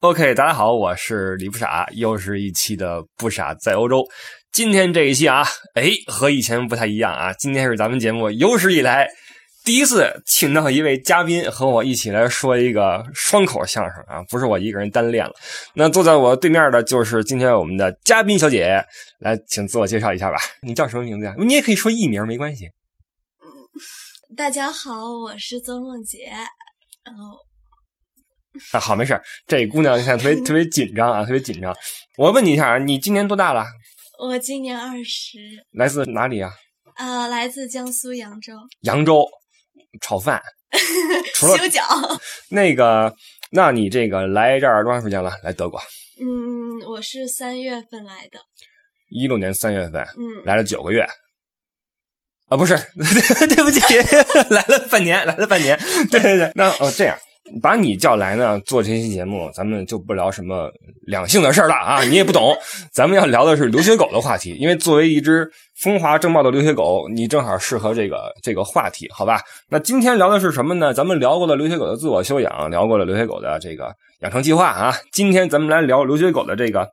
OK，大家好，我是李不傻，又是一期的不傻在欧洲。今天这一期啊，哎，和以前不太一样啊，今天是咱们节目有史以来第一次请到一位嘉宾和我一起来说一个双口相声啊，不是我一个人单练了。那坐在我对面的就是今天我们的嘉宾小姐，来，请自我介绍一下吧。你叫什么名字呀？你也可以说艺名，没关系。大家好，我是曾梦洁，然后。啊，好，没事这姑娘现在特别特别紧张啊，特别紧张。我问你一下啊，你今年多大了？我今年二十。来自哪里啊？呃，来自江苏扬州。扬州，炒饭。除了修脚。那个，那你这个来这儿多长时间了？来德国？嗯，我是三月份来的。一六年三月份。嗯。来了九个月。啊，不是，对不起，来了半年，来了半年。对对对，那哦这样。把你叫来呢，做这期节目，咱们就不聊什么两性的事儿了啊，你也不懂。咱们要聊的是留学狗的话题，因为作为一只风华正茂的留学狗，你正好适合这个这个话题，好吧？那今天聊的是什么呢？咱们聊过了留学狗的自我修养，聊过了留学狗的这个养成计划啊。今天咱们来聊留学狗的这个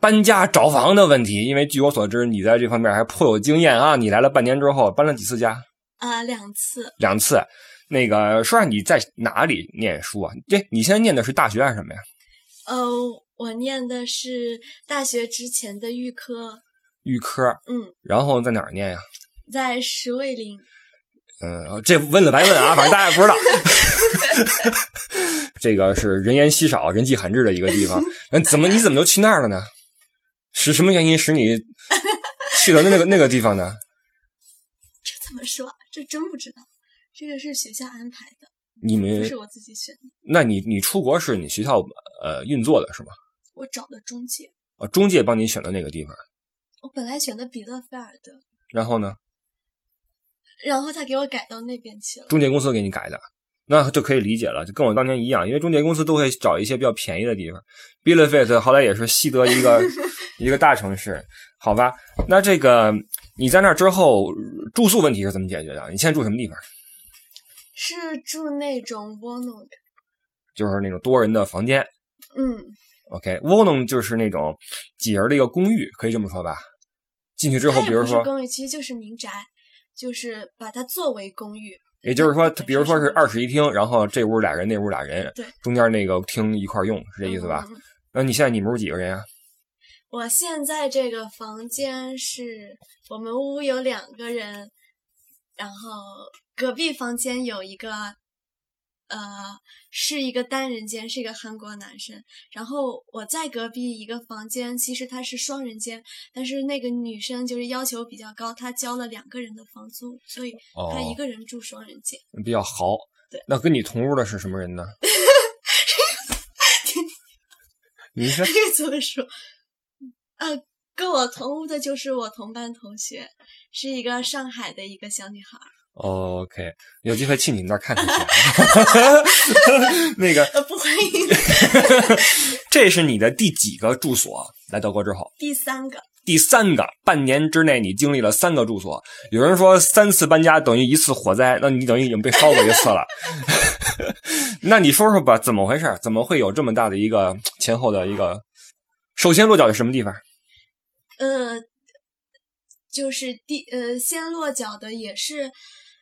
搬家找房的问题，因为据我所知，你在这方面还颇有经验啊。你来了半年之后，搬了几次家？啊，两次。两次。那个说下你在哪里念书啊？对你现在念的是大学还是什么呀？呃，我念的是大学之前的预科。预科，嗯。然后在哪儿念呀？在石卫林。嗯，这问了白问啊，反正大家也不知道。这个是人烟稀少、人迹罕至的一个地方。那怎么你怎么就去那儿了呢？是什么原因使你去了那个那个地方呢？这怎么说？这真不知道。这个是学校安排的，你们不是我自己选的。那你你出国是你学校呃运作的是吗？我找的中介啊，中介帮你选的那个地方。我本来选的比勒菲尔德，然后呢？然后他给我改到那边去了。中介公司给你改的，那就可以理解了，就跟我当年一样，因为中介公司都会找一些比较便宜的地方。比勒菲尔德好歹也是西德一个 一个大城市，好吧？那这个你在那之后住宿问题是怎么解决的？你现在住什么地方？是住那种窝弄的，就是那种多人的房间。嗯，OK，窝弄就是那种几人的一个公寓，可以这么说吧？进去之后，比如说公寓其实就是民宅，就是把它作为公寓。也就是说，比如说是二室一厅，然后这屋俩人，那屋俩人，对，中间那个厅一块用，是这意思吧？那你现在你们屋几个人啊？我现在这个房间是我们屋有两个人，然后。隔壁房间有一个，呃，是一个单人间，是一个韩国男生。然后我在隔壁一个房间，其实他是双人间，但是那个女生就是要求比较高，她交了两个人的房租，所以她一个人住双人间，比较豪。对，那跟你同屋的是什么人呢？你是怎么说？呃，跟我同屋的就是我同班同学，是一个上海的一个小女孩。OK，有机会去你们那儿看看去。那个不欢迎。这是你的第几个住所？来德国之后，第三个。第三个，半年之内你经历了三个住所。有人说三次搬家等于一次火灾，那你等于已经被烧过一次了。那你说说吧，怎么回事？怎么会有这么大的一个前后的一个？首先落脚在什么地方？呃，就是第呃，先落脚的也是。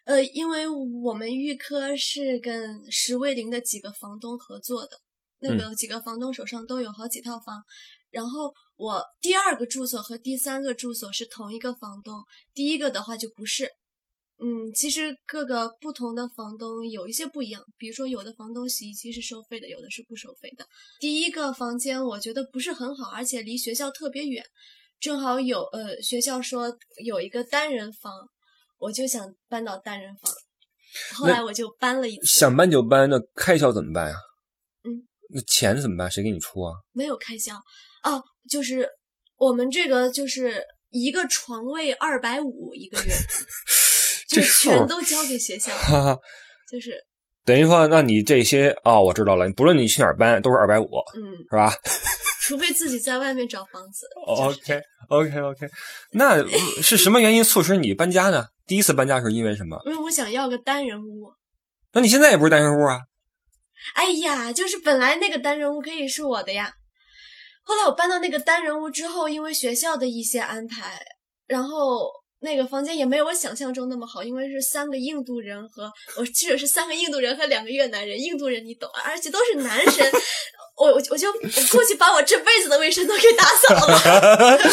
呃，因为我们预科是跟石卫林的几个房东合作的，那个几个房东手上都有好几套房。然后我第二个住所和第三个住所是同一个房东，第一个的话就不是。嗯，其实各个不同的房东有一些不一样，比如说有的房东洗衣机是收费的，有的是不收费的。第一个房间我觉得不是很好，而且离学校特别远，正好有呃学校说有一个单人房。我就想搬到单人房，后来我就搬了一次。想搬就搬，那开销怎么办呀？嗯，那钱怎么办？谁给你出啊？没有开销哦，就是我们这个就是一个床位二百五一个月，就全都交给学校，哈哈，就是等于说，那你这些哦，我知道了，不论你去哪儿搬，都是二百五，嗯，是吧 除非自己在外面找房子。哦？OK OK OK，那呃是什么原因促使你搬家呢？第一次搬家是因为什么？因为我想要个单人屋。那你现在也不是单人屋啊？哎呀，就是本来那个单人屋可以是我的呀，后来我搬到那个单人屋之后，因为学校的一些安排，然后那个房间也没有我想象中那么好，因为是三个印度人和我记得是三个印度人和两个越南人，印度人你懂啊，而且都是男生。我我我就我过去把我这辈子的卫生都给打扫了，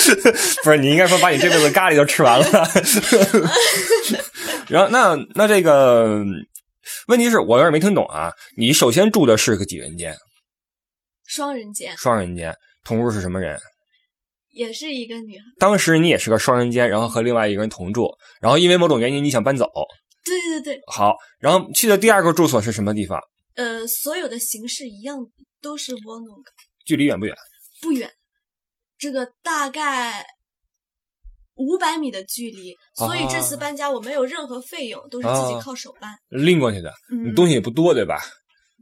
不是，你应该说把你这辈子咖喱都吃完了。然后那那这个问题是我有点没听懂啊。你首先住的是个几人间？双人间双人间，同住是什么人？也是一个女孩，当时你也是个双人间，然后和另外一个人同住，然后因为某种原因你想搬走，对对对对，好，然后去的第二个住所是什么地方？呃，所有的形式一样，都是窝弄的。距离远不远？不远，这个大概五百米的距离，所以这次啊搬家我没有任何费用，都是自己靠手搬。拎过去的，你嗯，东西也不多，对吧？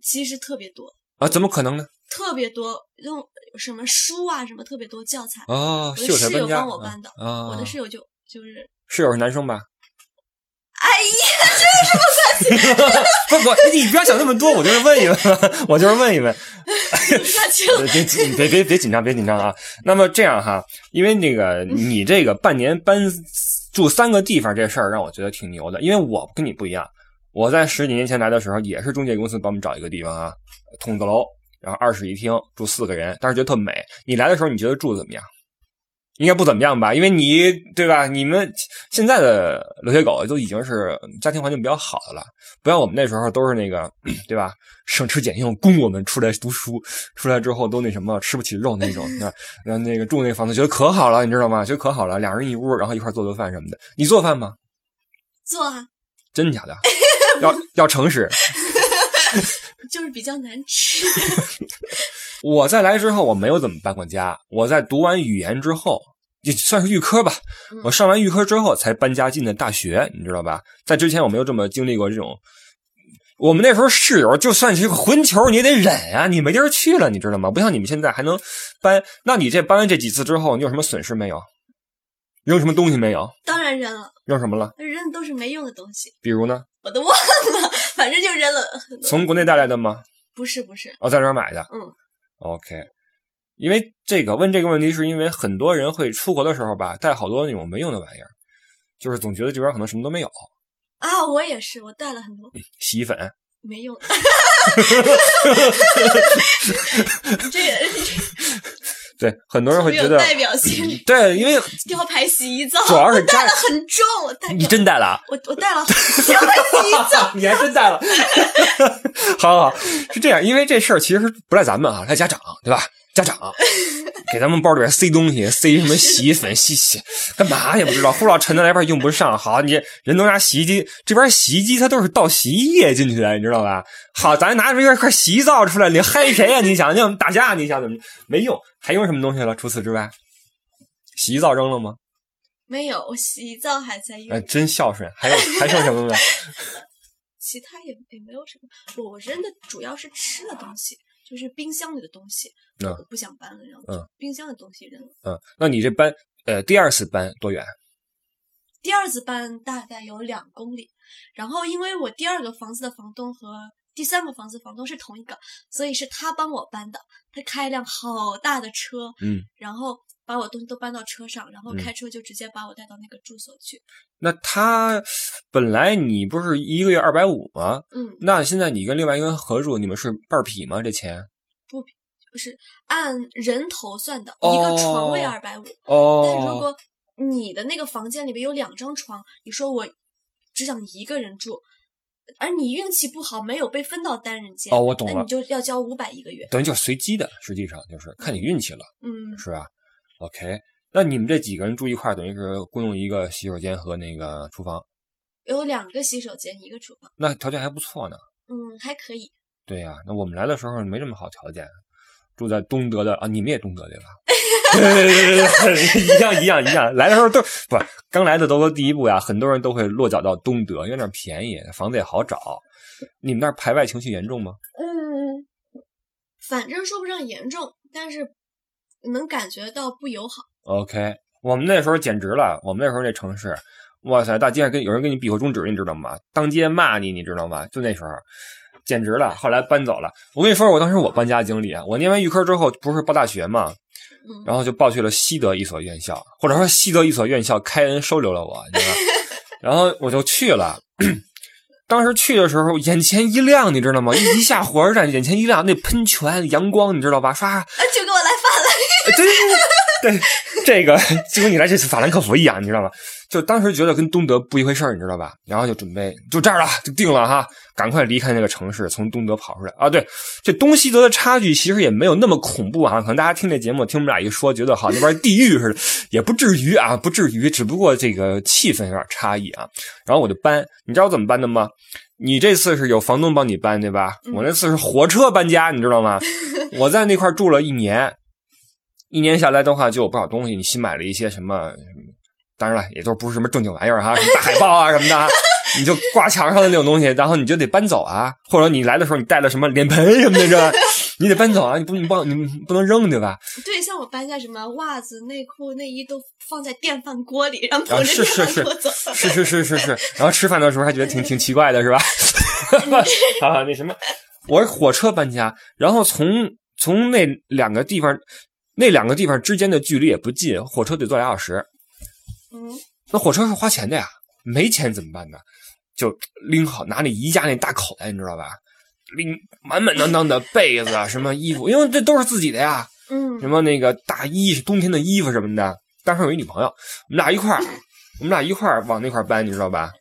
其实特别多，啊，怎么可能呢？特别多，用什么书啊，什么特别多教材。啊，我的室友帮我搬的啊，我的室友就就是，室友是男生吧？哎呀，不不不，你不要想那么多，我就是问一问，我就是问一问。别别别别紧张，别紧张啊！那么这样哈，因为那个你这个半年搬住三个地方这事儿，让我觉得挺牛的。因为我跟你不一样，我在十几年前来的时候，也是中介公司帮我们找一个地方啊，筒子楼，然后二室一厅，住四个人，当时觉得特美。你来的时候，你觉得住的怎么样？应该不怎么样吧？因为你对吧？你们现在的留学狗都已经是家庭环境比较好的了，不像我们那时候都是那个 对吧？省吃俭用供我们出来读书，出来之后都那什么吃不起肉那种。那那那个住那房子觉得可好了，你知道吗？觉得可好了，俩人一屋，然后一块做做饭什么的。你做饭吗？做啊，真的假的？要要诚实。就是比较难吃。我在来之后，我没有怎么搬过家。我在读完语言之后，也算是预科吧。嗯我上完预科之后才搬家进的大学，你知道吧？在之前我没有这么经历过这种。我们那时候室友就算是个混球，你也得忍啊，你没地儿去了，你知道吗？不像你们现在还能搬。那你这搬完这几次之后，你有什么损失没有？扔什么东西没有？当然扔了，扔什么了？扔的都是没用的东西，比如呢？我都忘了，反正就扔了。从国内带来的吗？不是不是，哦，在这儿买的。嗯，OK。因为这个问这个问题，是因为很多人会出国的时候吧，带好多那种没用的玩意儿，就是总觉得这边可能什么都没有，啊，我也是，我带了很多洗衣粉。没用 这。这个对，很多人会没觉得，有代表性。对，因为 吊牌洗衣皂，主要是我带了很重，我带你真带了啊，我我带了吊牌洗衣皂。你还真带了。好好，是这样，因为这事儿其实不赖咱们啊，赖家长，对吧？家长给咱们包里边塞东西，塞什么洗衣粉、洗洗，干嘛也不知道，呼老沉的来边用不上。好，你人都拿洗衣机，这边洗衣机它都是倒洗衣液进去的，你知道吧？好，咱拿出一块洗衣皂出来，你嗨谁呀、你想，你想打架，你想怎么没用？还用什么东西了？除此之外，洗衣皂扔了吗？没有，我洗衣皂还在用，哎，真孝顺。还有还剩什么没？其他也也没有什么。我我扔的主要是吃的东西，就是冰箱里的东西，嗯我不想搬了，然后冰箱的东西扔了。嗯，那你这搬呃第二次搬多远？第二次搬大概有两公里，然后因为我第二个房子的房东和第三个房子房东是同一个，所以是他帮我搬的。他开一辆好大的车，嗯，然后把我东西都搬到车上，然后嗯开车就直接把我带到那个住所去。那他本来你不是一个月二百五吗？嗯，那现在你跟另外一个人合住，你们是半儿匹吗？这钱？不不是按人头算的，哦一个床位二百五。哦但如哦，果你的那个房间里面有两张床，你说我只想一个人住，而你运气不好没有被分到单人间，哦，我懂了那你，就要交五百一个月。等于就是随机的，实际上就是看你运气了，嗯，是吧？OK，那你们这几个人住一块儿，等于是共用一个洗手间和那个厨房，有两个洗手间，一个厨房，那条件还不错呢。嗯，还可以。对呀、那我们来的时候没这么好条件，住在东德的啊，你们也东德对吧？对对对对对，一样一样一样。来的时候都不刚来的德国第一步呀，很多人都会落脚到东德，因为那儿便宜，房子也好找。你们那儿排外情绪严重吗？嗯，反正说不上严重，但是能感觉到不友好。OK，我们那时候简直了，我们那时候那城市，哇塞，大街上跟有人跟你比划中指，你知道吗？当街骂你，你知道吗？就那时候，简直了。后来搬走了。我跟你说，我当时我搬家经历啊，我念完预科之后不是报大学嘛，嗯，然后就报去了西德一所院校，或者说西德一所院校开恩收留了我，你知道吧？然后我就去了。当时去的时候，眼前一亮，你知道吗？一一下火车站，眼前一亮，那喷泉、阳光，你知道吧？唰，啊，就。对对对对，这个就跟你来这次法兰克福一样，你知道吗？就当时觉得跟东德不一回事儿，你知道吧？然后就准备就这儿了，就定了哈，赶快离开那个城市，从东德跑出来啊！对，这东西德的差距其实也没有那么恐怖啊，可能大家听这节目听我们俩一说，觉得好那边地狱似的，也不至于啊，不至于，只不过这个气氛有点差异啊。然后我就搬，你知道我怎么搬的吗？你这次是有房东帮你搬对吧？我那次是火车搬家，你知道吗？我在那块住了一年，一年下来的话，就有不少东西。你新买了一些什么？当然了，也都不是什么正经玩意儿哈，什么大海报啊什么的啊，你就挂墙上的那种东西，然后你就得搬走啊。或者你来的时候，你带了什么脸盆什么的，是吧？你得搬走啊，你不你不你不能扔对吧？对，像我搬家什么袜子、内裤、内衣都放在电饭锅里，然后啊，捧着是是是电饭锅走。是是是是是，然后吃饭的时候还觉得挺挺奇怪的是吧？啊，那什么，我是火车搬家，然后从从那两个地方，那两个地方之间的距离也不近，火车得坐俩小时。嗯，那火车是花钱的呀，没钱怎么办呢？就拎好拿那宜家那大口袋，你知道吧？拎满满当当的被子啊，什么衣服，因为这都是自己的呀。嗯什么那个大衣冬天的衣服什么的。当时有一女朋友，我们俩一块儿，我们俩一块儿往那块儿搬，你知道吧？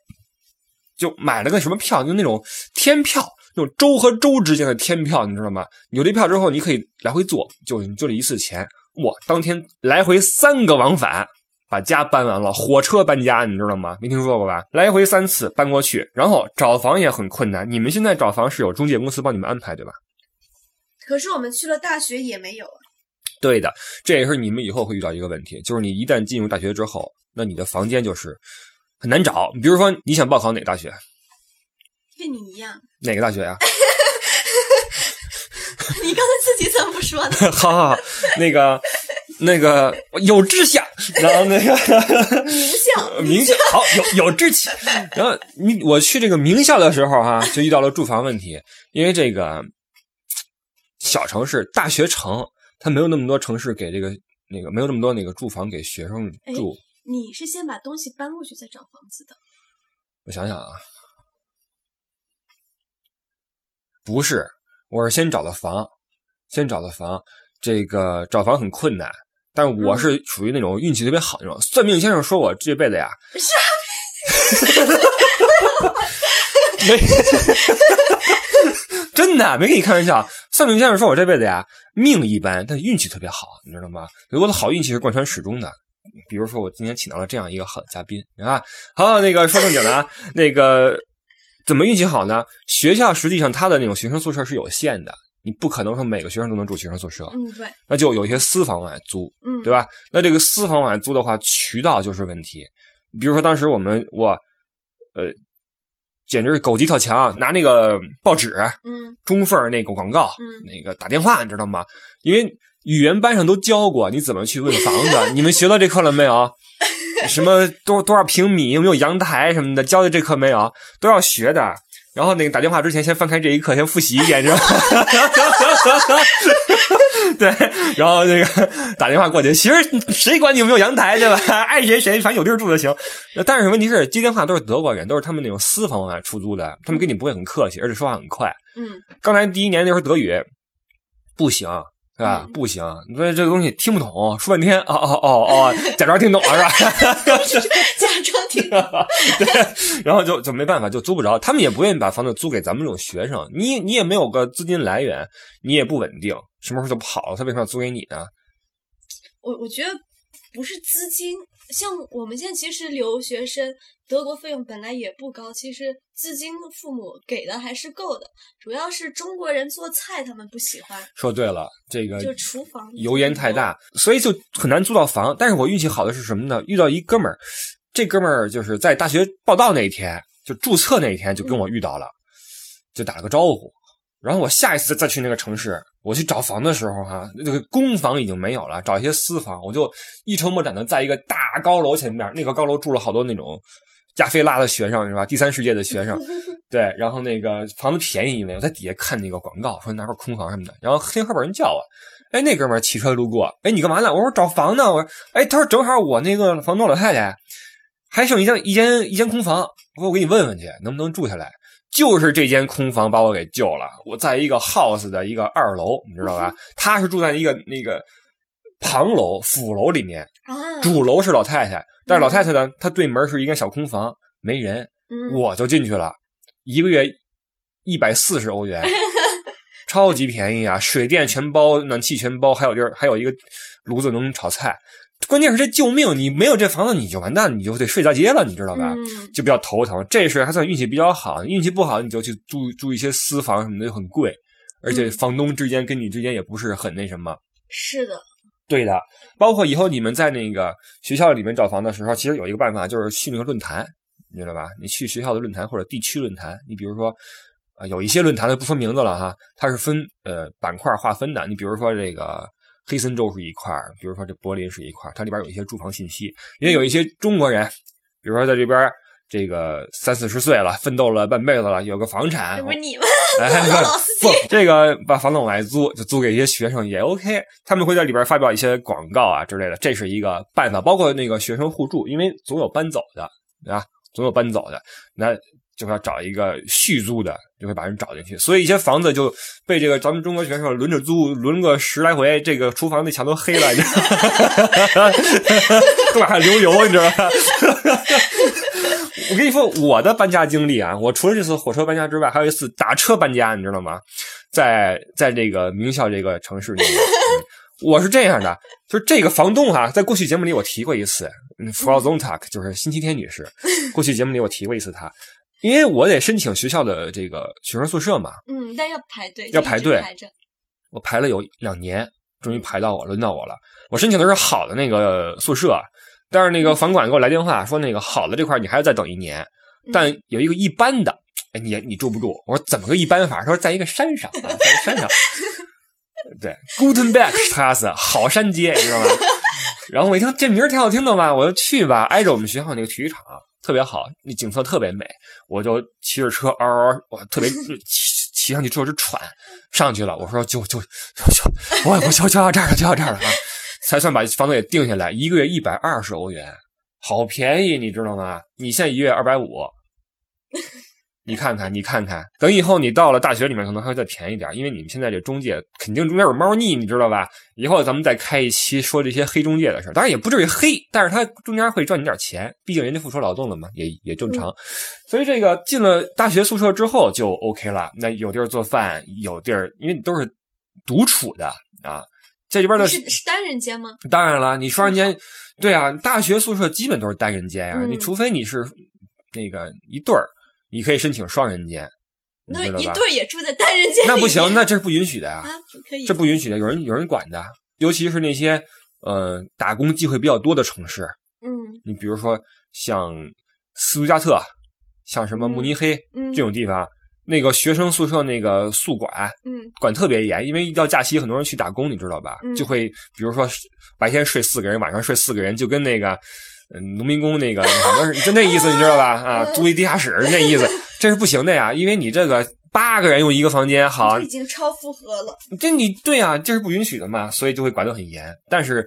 就买了个什么票，就那种天票，那种州和州之间的天票，你知道吗？有这票之后，你可以来回坐，就就这一次钱，哇，当天来回三个往返。把家搬完了，火车搬家，你知道吗？没听说过吧？来回三次搬过去，然后找房也很困难。你们现在找房是有中介公司帮你们安排，对吧？可是我们去了大学也没有啊。对的，这也是你们以后会遇到一个问题，就是你一旦进入大学之后，那你的房间就是很难找。比如说，你想报考哪个大学？跟你一样，哪个大学呀、你刚才自己怎么不说呢？好好好，那个那个有志向，然后那个 名校，名校好有有志气。然后你我去这个名校的时候哈、就遇到了住房问题，因为这个小城市大学城，它没有那么多城市给这个那个没有那么多那个住房给学生住。你是先把东西搬过去再找房子的。我想想啊，不是，我是先找的房，先找的房。这个找房很困难，但我是属于那种运气特别好那种。算命先生说我这辈子呀 没，真的没跟你开玩笑。算命先生说我这辈子呀，命一般，但运气特别好，你知道吗？我的好运气是贯穿始终的。比如说，我今天请到了这样一个好的嘉宾啊。好，那个说正经的啊，那个怎么运气好呢？学校实际上它的那种学生宿舍是有限的，你不可能说每个学生都能住学生宿舍，嗯，对，那就有一些私房往外租，嗯，对吧？那这个私房往外租的话，渠道就是问题。比如说当时我们我，呃，简直是狗急跳墙，拿那个报纸嗯中缝那个广告，嗯那个打电话，你知道吗？因为语言班上都教过你怎么去问房子，你们学到这课了没有？什么多多少平米，有没有阳台什么的，教的这课没有？都要学的。然后那个打电话之前，先翻开这一课，先复习一遍，知道吗？对，然后那个打电话过去，其实谁管你有没有阳台，对吧？爱谁谁，反正有地儿住就行。但是问题是，接电话都是德国人，都是他们那种私房啊出租的，他们跟你不会很客气，而且说话很快。嗯，刚才第一年那时候德语不行，是吧？嗯不行，所以这个东西听不懂，说半天，哦哦哦哦，假装听懂了是吧？假装听懂。对，然后就就没办法，就租不着。他们也不愿意把房子租给咱们这种学生，你你也没有个资金来源，你也不稳定，什么时候就跑了，他为什么要租给你呢？我我觉得不是资金，像我们现在其实留学生，德国费用本来也不高，其实资金父母给的还是够的。主要是中国人做菜他们不喜欢，说对了，这个就厨房油烟太大，所以就很难租到房。但是我运气好的是什么呢？遇到一哥们儿，这哥们儿就是在大学报到那一天，就注册那一天就跟我遇到了，就打了个招呼。然后我下一次再去那个城市，我去找房的时候，哈，那个公房已经没有了，找一些私房，我就一筹莫展的在一个大高楼前面，那个高楼住了好多那种加菲拉的学生，是吧？第三世界的学生，对。然后那个房子便宜，因为我在底下看那个广告，说哪块空房什么的。然后听后边人叫我，哎，那哥们儿骑车路过，哎，你干嘛呢？我说找房呢。我说，哎，他说正好我那个房东老太太还剩一间一间一间空房，我说我给你问问去，能不能住下来。就是这间空房把我给救了。我在一个 house 的一个二楼，你知道吧？他是住在一个那个旁楼辅楼里面，主楼是老太太，但是老太太呢，她对门是一个小空房，没人，我就进去了，一个月一百四十欧元，超级便宜啊！水电全包，暖气全包，还有地儿，还有一个炉子能炒菜。关键是这救命，你没有这房子你就完蛋，你就得睡大街了，你知道吧？就比较头疼。这事还算运气比较好，运气不好你就去住住一些私房什么的，就很贵，而且房东之间跟你之间也不是很那什么。是的，对的。包括以后你们在那个学校里面找房的时候，其实有一个办法，就是去那个论坛，你知道吧？你去学校的论坛或者地区论坛，你比如说啊，有一些论坛的不分名字了哈，它是分呃板块划分的。你比如说这个。黑森州是一块比如说这柏林是一块它里边有一些住房信息，因为有一些中国人，比如说在这边这个三四十岁了，奋斗了半辈子了，有个房产，不是你们，不，这个把房子往外租，就租给一些学生也 OK，他们会在里边发表一些广告啊之类的，这是一个办法。包括那个学生互助，因为总有搬走的，对吧？总有搬走的，那。就要找一个续租的，就会把人找进去，所以一些房子就被这个咱们中国选手轮着租，轮个十来回，这个厨房那墙都黑了，都往上流油，你知道吧？我跟你说，我的搬家经历啊，我除了这次火车搬家之外，还有一次打车搬家，你知道吗？在在这个名校这个城市里面，我是这样的，就是这个房东哈，在过去节目里我提过一次，Fra Zontak，就是星期天女士，过去节目里我提过一次她。因为我得申请学校的这个学生宿舍嘛，嗯，但要排队，要排队，排我排了有两年，终于排到我，轮到我了。我申请的是好的那个宿舍，但是那个房管给我来电话说，那个好的这块你还要再等一年，但有一个一般的，哎，你你住不住？我说怎么个一般法？他说在一个山上啊，在山上，对，Gutenberg Straße，好山街，你知道吗？然后我一听这名儿挺好听的嘛，我就去吧，挨着我们学校那个体育场。特别好，那景色特别美，我就骑着车嗷嗷，我特别 骑骑上去之后就喘，上去了。我说就就就就，我我就就要这儿了，就要这儿了啊，才算把房子给定下来。一个月一百二十欧元，好便宜，你知道吗？你现在一月二百五。你看看，你看看，等以后你到了大学里面，可能还会再便宜点，因为你们现在这中介肯定中间有猫腻，你知道吧？以后咱们再开一期说这些黑中介的事当然也不至于黑，但是他中间会赚你点钱，毕竟人家付出劳动了嘛，也也正常。所以这个进了大学宿舍之后就 OK 了，那有地儿做饭，有地儿，因为你都是独处的啊，这里边的是是单人间吗？当然了，你双人间，对啊，大学宿舍基本都是单人间呀，你除非你是那个一对儿。你可以申请双人间，那一对也住在单人间，那不行，那这是不允许的呀。啊，可以，这不允许的，有人有人管的，尤其是那些呃打工机会比较多的城市。嗯，你比如说像斯图加特，像什么慕尼黑这种地方，那个学生宿舍那个宿管，嗯，管特别严，因为一到假期，很多人去打工，你知道吧？就会比如说白天睡四个人，晚上睡四个人，就跟那个。嗯，农民工那个，反正就那意思，你知道吧？啊，租一地下室那意思，这是不行的呀，因为你这个八个人用一个房间，好，已经超负荷了。这你对啊，这是不允许的嘛，所以就会管得很严。但是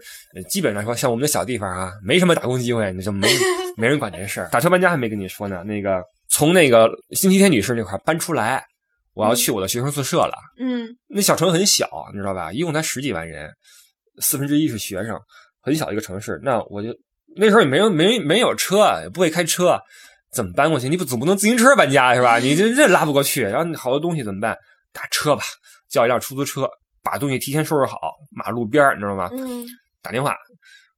基本上说，像我们的小地方啊，没什么打工机会，你就没 没人管这事儿。打车搬家还没跟你说呢，那个从那个星期天女士那块搬出来，我要去我的学生宿舍了。嗯，那小城很小，你知道吧？一共才十几万人，四分之一是学生，很小一个城市。那我就。那时候也没有没没有车，也不会开车，怎么搬过去？你不总不能自行车搬家是吧？你这这拉不过去，然后好多东西怎么办？打车吧，叫一辆出租车，把东西提前收拾好，马路边你知道吗？嗯。打电话，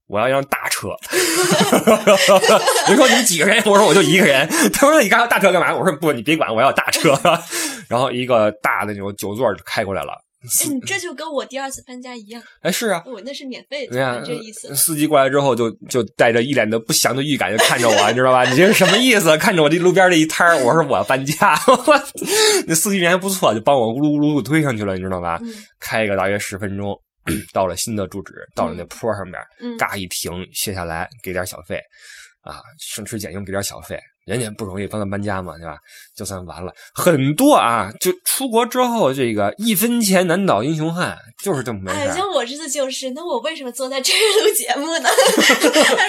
我要一辆大车。人说你们几个人？我说我就一个人。他说你干大车干嘛？我说不，你别管，我要大车。然后一个大的那种九座开过来了。哎，你这就跟我第二次搬家一样。哎，是啊，我那是免费的，对呀，这意思。司机过来之后，就就带着一脸的不祥的预感，就看着我，你知道吧？你这是什么意思？看着我这路边这一摊儿，我说我要搬家。那司机人还不错，就帮我咕噜咕噜推上去了，你知道吧？开一个大约十分钟，到了新的住址，到了那坡上面，嘎一停，卸下来，给点小费，啊，省吃俭用给点小费。人家不容易帮他搬家嘛，对吧？就算完了，很多啊，就出国之后，这个一分钱难倒英雄汉，就是这么回事。哎，像我这次就是，那我为什么坐在这儿录节目呢？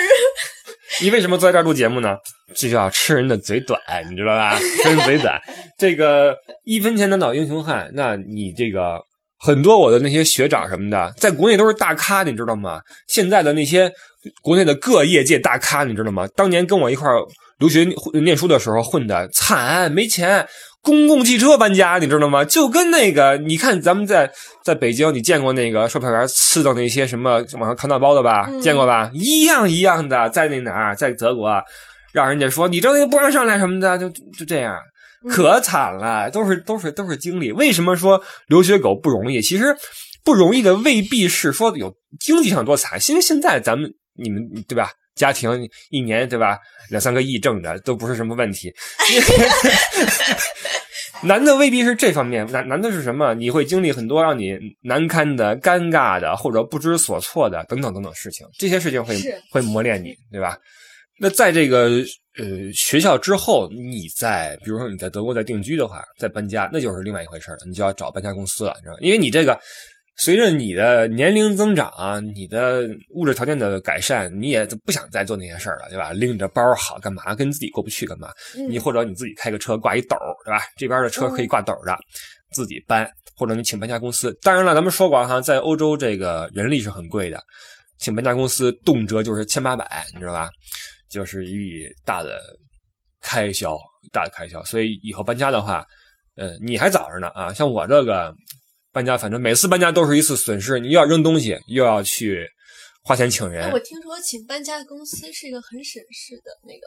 你为什么坐在这儿录节目呢？这叫吃人的嘴短，你知道吧？吃人嘴短，这个一分钱难倒英雄汉，那你这个。很多我的那些学长什么的，在国内都是大咖，你知道吗？现在的那些国内的各业界大咖，你知道吗？当年跟我一块留学念书的时候混的惨，没钱，公共汽车搬家，你知道吗？就跟那个，你看咱们在在北京，你见过那个售票员吃的那些什么网上扛大包的吧？见过吧？一样一样的，在那哪儿，在德国，让人家说你这个不让上来什么的，就就这样。可惨了，都是都是都是经历。为什么说留学狗不容易？其实不容易的未必是说有经济上多惨，因为现在咱们你们对吧？家庭一年对吧？两三个亿挣的都不是什么问题。难的未必是这方面，难难的是什么？你会经历很多让你难堪的、尴尬的，或者不知所措的等等等等事情。这些事情会会磨练你，对吧？那在这个。呃，学校之后，你在比如说你在德国在定居的话，再搬家，那就是另外一回事了。你就要找搬家公司了，你知道因为你这个随着你的年龄增长，你的物质条件的改善，你也不想再做那些事儿了，对吧？拎着包好干嘛？跟自己过不去干嘛？你或者你自己开个车挂一斗，对吧？这边的车可以挂斗的，自己搬，或者你请搬家公司。当然了，咱们说过哈，在欧洲这个人力是很贵的，请搬家公司动辄就是千八百，你知道吧？就是一笔大的开销，大的开销，所以以后搬家的话，嗯，你还早着呢啊！像我这个搬家，反正每次搬家都是一次损失，你又要扔东西，又要去花钱请人。我听说请搬家公司是一个很省事的那个，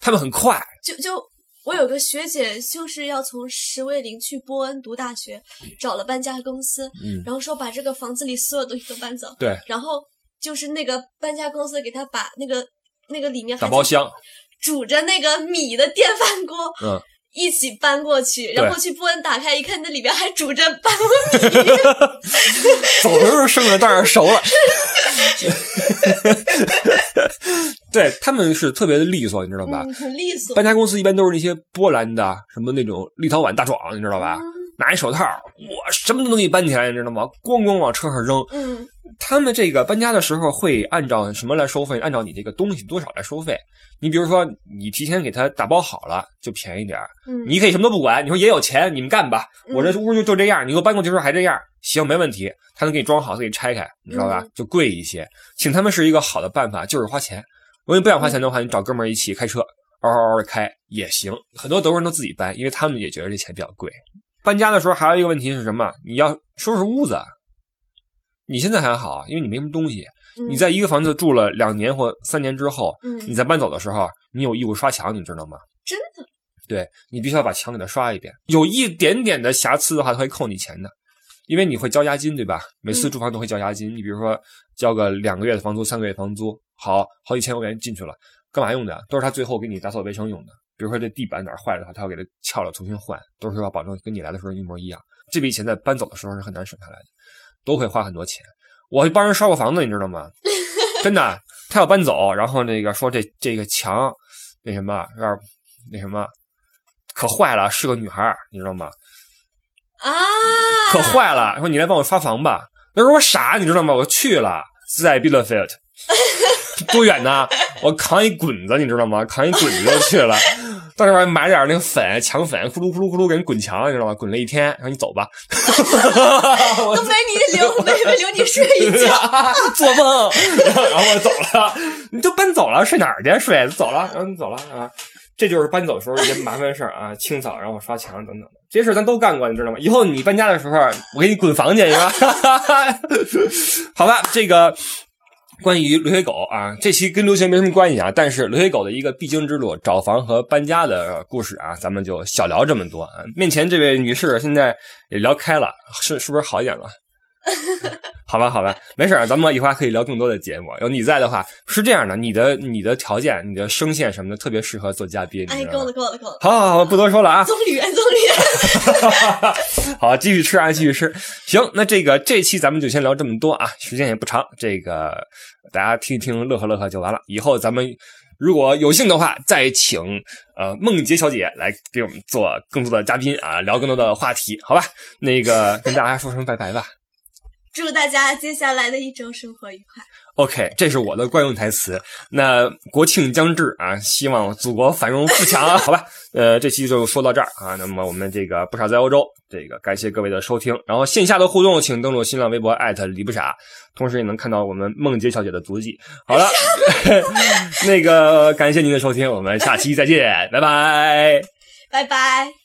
他们很快。就就我有个学姐，就是要从石卫林去波恩读大学，找了搬家公司，嗯，然后说把这个房子里所有东西都搬走，对，然后就是那个搬家公司给他把那个。那个里面打包箱，煮着那个米的电饭锅，嗯，一起搬过去，然后去波恩打开一看，那里边还煮着半锅米。走的时候剩的当然熟了。对他们是特别的利索，你知道吧？很利索。搬家公司一般都是那些波兰的，什么那种立陶宛大壮，你知道吧？拿一手套，我什么都能给你搬起来，你知道吗？咣咣往车上扔。嗯，他们这个搬家的时候会按照什么来收费？按照你这个东西多少来收费。你比如说，你提前给他打包好了，就便宜点嗯，你可以什么都不管，你说也有钱，你们干吧。我这屋就就这样，你给我搬过去时候还这样，行，没问题。他能给你装好，给你拆开，你知道吧？就贵一些。请他们是一个好的办法，就是花钱。如果你不想花钱的话，你找哥们儿一起开车，嗷嗷嗷的开也行。很多德国人都自己搬，因为他们也觉得这钱比较贵。搬家的时候还有一个问题是什么？你要收拾屋子。你现在还好，因为你没什么东西。你在一个房子住了两年或三年之后，你在搬走的时候，你有义务刷墙，你知道吗？真的？对，你必须要把墙给它刷一遍。有一点点的瑕疵的话，他会扣你钱的，因为你会交押金，对吧？每次住房都会交押金。你比如说交个两个月的房租、三个月房租，好好几千块钱进去了，干嘛用的？都是他最后给你打扫卫生用的。比如说这地板哪坏了的话，他要给它撬了重新换，都是要保证跟你来的时候一模一样。这笔钱在搬走的时候是很难省下来的，都会花很多钱。我帮人刷过房子，你知道吗？真的，他要搬走，然后那个说这这个墙那什么有点那什么可坏了，是个女孩，你知道吗？啊，可坏了！说你来帮我刷房吧。那时候我傻，你知道吗？我去了，在 Bielefeld，多远呢？我扛一滚子，你知道吗？扛一滚子就去了。到那边买点那个粉，墙粉，咕噜咕噜咕噜给人滚墙，你知道吗？滚了一天，然后你走吧。都没你留，没没留你睡一觉，做梦。然后我走了，你就搬走了，睡哪儿去？睡走了，然后你走了啊。这就是搬走的时候一些麻烦事儿啊，清扫，然后刷墙等等的，这些事咱都干过，你知道吗？以后你搬家的时候，我给你滚房去，是吧？好吧，这个。关于留学狗啊，这期跟留学没什么关系啊，但是留学狗的一个必经之路，找房和搬家的故事啊，咱们就小聊这么多啊。面前这位女士现在也聊开了，是是不是好一点了？好吧，好吧，没事咱们以后还可以聊更多的节目。有你在的话，是这样的，你的你的条件、你的声线什么的，特别适合做嘉宾。哎，够了，够了，够了。好好好，不多说了啊。棕榈，棕榈。好，继续吃啊，继续吃。行，那这个这期咱们就先聊这么多啊，时间也不长，这个大家听一听，乐呵乐呵就完了。以后咱们如果有幸的话，再请呃梦洁小姐来给我们做更多的嘉宾啊，聊更多的话题，好吧？那个跟大家说声拜拜吧。祝大家接下来的一周生活愉快。OK，这是我的惯用台词。那国庆将至啊，希望祖国繁荣富强啊，好吧。呃，这期就说到这儿啊。那么我们这个不傻在欧洲，这个感谢各位的收听。然后线下的互动，请登录新浪微博李不傻，同时也能看到我们梦洁小姐的足迹。好了，那个感谢您的收听，我们下期再见，拜拜，拜拜。